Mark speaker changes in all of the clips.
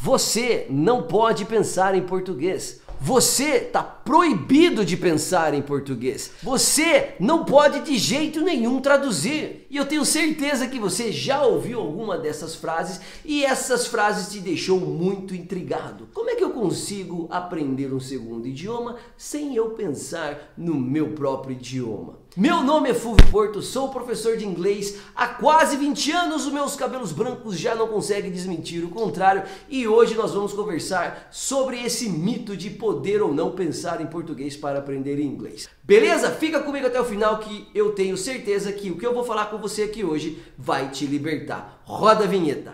Speaker 1: Você não pode pensar em português. Você está proibido de pensar em português. Você não pode de jeito nenhum traduzir. E eu tenho certeza que você já ouviu alguma dessas frases e essas frases te deixou muito intrigado. Como é que eu consigo aprender um segundo idioma sem eu pensar no meu próprio idioma? Meu nome é Fulvio Porto, sou professor de inglês há quase 20 anos. Os meus cabelos brancos já não conseguem desmentir o contrário e hoje nós vamos conversar sobre esse mito de poder ou não pensar em português para aprender inglês. Beleza? Fica comigo até o final que eu tenho certeza que o que eu vou falar com você aqui hoje vai te libertar. Roda a vinheta.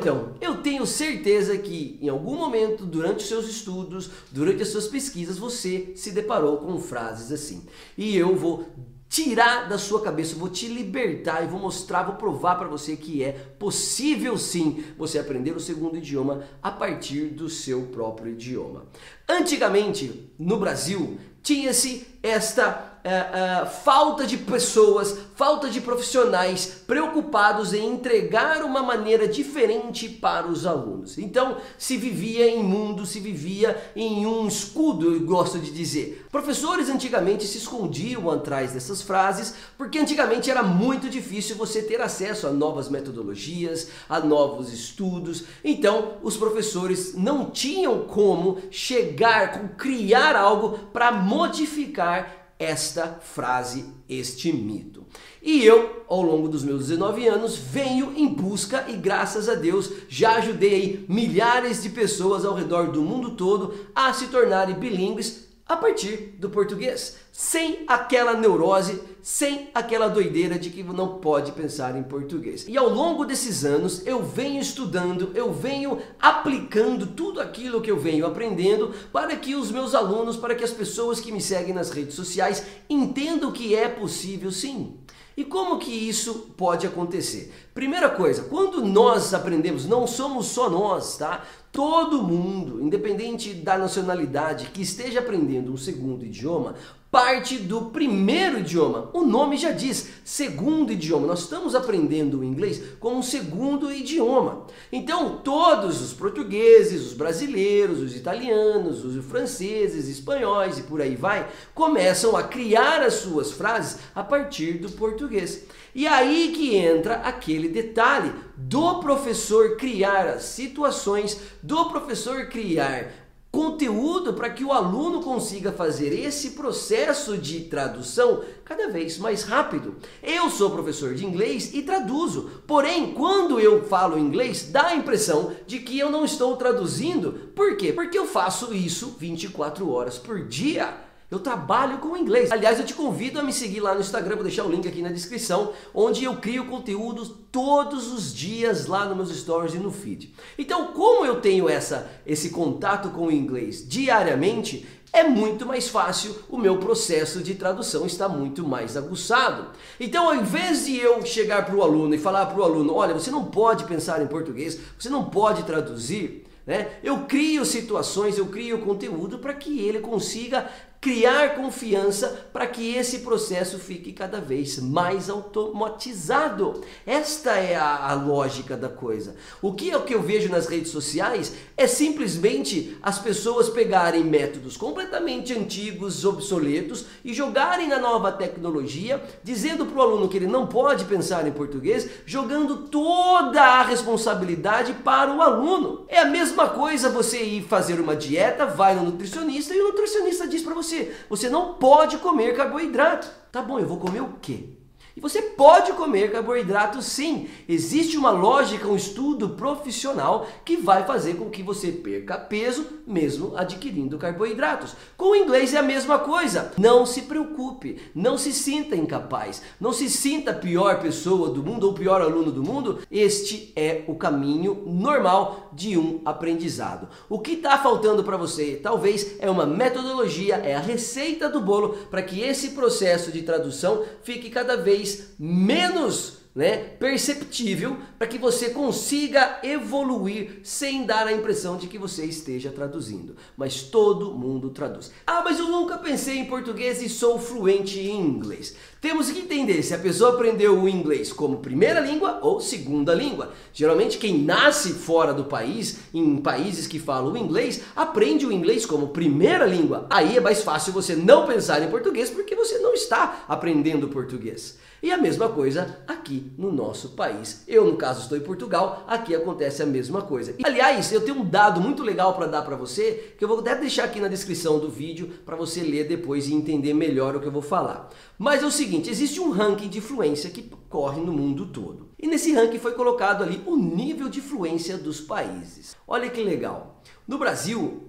Speaker 1: Então! Eu tenho certeza que em algum momento, durante os seus estudos, durante as suas pesquisas, você se deparou com frases assim. E eu vou tirar da sua cabeça, vou te libertar e vou mostrar, vou provar para você que é possível sim você aprender o segundo idioma a partir do seu próprio idioma. Antigamente, no Brasil, tinha-se esta uh, uh, falta de pessoas, falta de profissionais preocupados em entregar uma maneira diferente para os alunos. Então se vivia em mundo, se vivia em um escudo, eu gosto de dizer. Professores antigamente se escondiam atrás dessas frases, porque antigamente era muito difícil você ter acesso a novas metodologias, a novos estudos. Então os professores não tinham como chegar, criar algo para modificar esta frase, este mito. E eu, ao longo dos meus 19 anos, venho em busca e graças a Deus já ajudei aí milhares de pessoas ao redor do mundo todo a se tornarem bilíngues a partir do português, sem aquela neurose, sem aquela doideira de que não pode pensar em português. E ao longo desses anos eu venho estudando, eu venho aplicando tudo aquilo que eu venho aprendendo para que os meus alunos, para que as pessoas que me seguem nas redes sociais entendam que é possível sim. E como que isso pode acontecer? Primeira coisa, quando nós aprendemos, não somos só nós, tá? Todo mundo, independente da nacionalidade, que esteja aprendendo um segundo idioma, parte do primeiro idioma. O nome já diz, segundo idioma. Nós estamos aprendendo o inglês como um segundo idioma. Então, todos os portugueses, os brasileiros, os italianos, os franceses, espanhóis e por aí vai, começam a criar as suas frases a partir do português. E aí que entra aquele detalhe do professor criar as situações, do professor criar conteúdo para que o aluno consiga fazer esse processo de tradução cada vez mais rápido. Eu sou professor de inglês e traduzo, porém, quando eu falo inglês, dá a impressão de que eu não estou traduzindo. Por quê? Porque eu faço isso 24 horas por dia. Eu trabalho com inglês. Aliás, eu te convido a me seguir lá no Instagram, vou deixar o link aqui na descrição, onde eu crio conteúdos todos os dias lá nos meus stories e no feed. Então, como eu tenho essa, esse contato com o inglês diariamente, é muito mais fácil, o meu processo de tradução está muito mais aguçado. Então, ao invés de eu chegar para o aluno e falar para o aluno, olha, você não pode pensar em português, você não pode traduzir, né? Eu crio situações, eu crio conteúdo para que ele consiga criar confiança para que esse processo fique cada vez mais automatizado. Esta é a, a, lógica da coisa. O que é o que eu vejo nas redes sociais é simplesmente as pessoas pegarem métodos completamente antigos, obsoletos e jogarem na nova tecnologia, dizendo para o aluno que ele não pode pensar em português, jogando toda a responsabilidade para o aluno. É a mesma coisa você ir fazer uma dieta, vai no nutricionista e o nutricionista diz para você você. Você não pode comer carboidrato. Tá bom, eu vou comer o quê? E você pode comer carboidrato sim. Existe uma lógica, um estudo profissional que vai fazer com que você perca peso mesmo adquirindo carboidratos. Com o inglês é a mesma coisa. Não se preocupe, não se sinta incapaz, não se sinta a pior pessoa do mundo ou pior aluno do mundo. Este é o caminho normal de um aprendizado. O que está faltando para você talvez é uma metodologia, é a receita do bolo para que esse processo de tradução fique cada vez menos né, perceptível para que você consiga evoluir sem dar a impressão de que você esteja traduzindo. Mas todo mundo traduz. Ah, mas eu nunca pensei em português e sou fluente em inglês. Temos que entender se a pessoa aprendeu o inglês como primeira língua ou segunda língua. Geralmente quem nasce fora do país, em países que falam inglês, aprende o inglês como primeira língua. Aí é mais fácil você não pensar em português porque você não está aprendendo português. E a mesma coisa aqui no nosso país. Eu, no caso, estou em Portugal, aqui acontece a mesma coisa. E, aliás, eu tenho um dado muito legal para dar para você, que eu vou até deixar aqui na descrição do vídeo para você ler depois e entender melhor o que eu vou falar. Mas é o seguinte, existe um ranking de fluência que corre no mundo todo. E nesse ranking foi colocado ali o nível de fluência dos países. Olha que legal. No Brasil,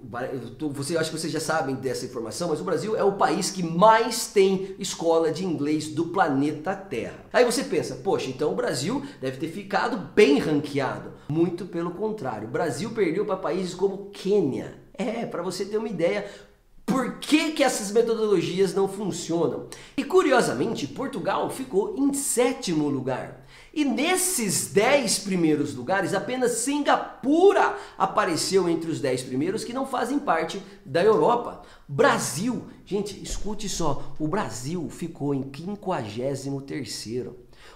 Speaker 1: você acho que vocês já sabem dessa informação, mas o Brasil é o país que mais tem escola de inglês do planeta Terra. Aí você pensa, poxa, então o Brasil deve ter ficado bem ranqueado. Muito pelo contrário, o Brasil perdeu para países como Quênia. É, para você ter uma ideia, por que, que essas metodologias não funcionam? E curiosamente, Portugal ficou em sétimo lugar. E nesses 10 primeiros lugares, apenas Singapura apareceu entre os 10 primeiros que não fazem parte da Europa. Brasil, gente, escute só, o Brasil ficou em 53º.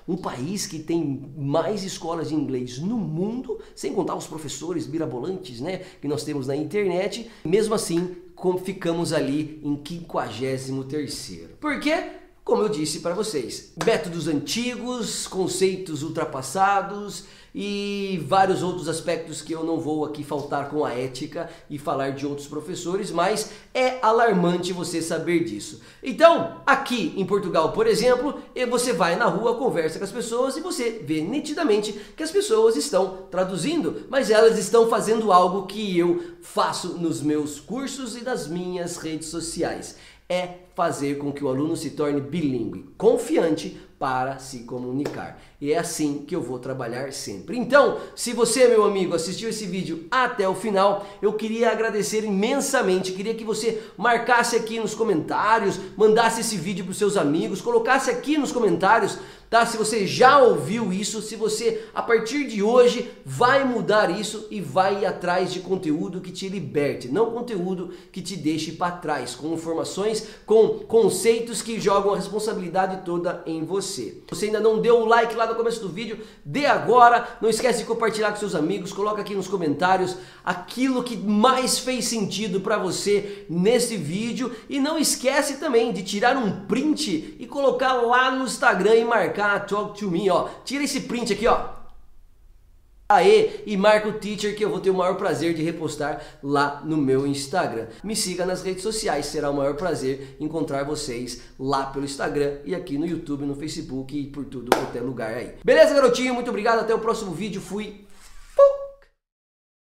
Speaker 1: Um país que tem mais escolas de inglês no mundo, sem contar os professores mirabolantes, né, que nós temos na internet. Mesmo assim, ficamos ali em 53º. Por quê? Como eu disse para vocês, métodos antigos, conceitos ultrapassados e vários outros aspectos que eu não vou aqui faltar com a ética e falar de outros professores, mas é alarmante você saber disso. Então, aqui em Portugal, por exemplo, você vai na rua, conversa com as pessoas e você vê nitidamente que as pessoas estão traduzindo, mas elas estão fazendo algo que eu faço nos meus cursos e nas minhas redes sociais é fazer com que o aluno se torne bilíngue, confiante para se comunicar. E é assim que eu vou trabalhar sempre. Então, se você, meu amigo, assistiu esse vídeo até o final, eu queria agradecer imensamente. Queria que você marcasse aqui nos comentários, mandasse esse vídeo para os seus amigos, colocasse aqui nos comentários tá? Se você já ouviu isso, se você a partir de hoje vai mudar isso e vai atrás de conteúdo que te liberte, não conteúdo que te deixe para trás, com informações, com conceitos que jogam a responsabilidade toda em você. Você ainda não deu o like lá no começo do vídeo, dê agora, não esquece de compartilhar com seus amigos, coloca aqui nos comentários aquilo que mais fez sentido para você nesse vídeo e não esquece também de tirar um print e colocar lá no Instagram e marcar marcar Talk to Me, ó. Tira esse print aqui, ó. Aê, e marca o teacher que eu vou ter o maior prazer de repostar lá no meu Instagram. Me siga nas redes sociais, será o maior prazer encontrar vocês lá pelo Instagram e aqui no YouTube, no Facebook e por tudo qualquer lugar aí. Beleza, garotinho? Muito obrigado, até o próximo vídeo. Fui.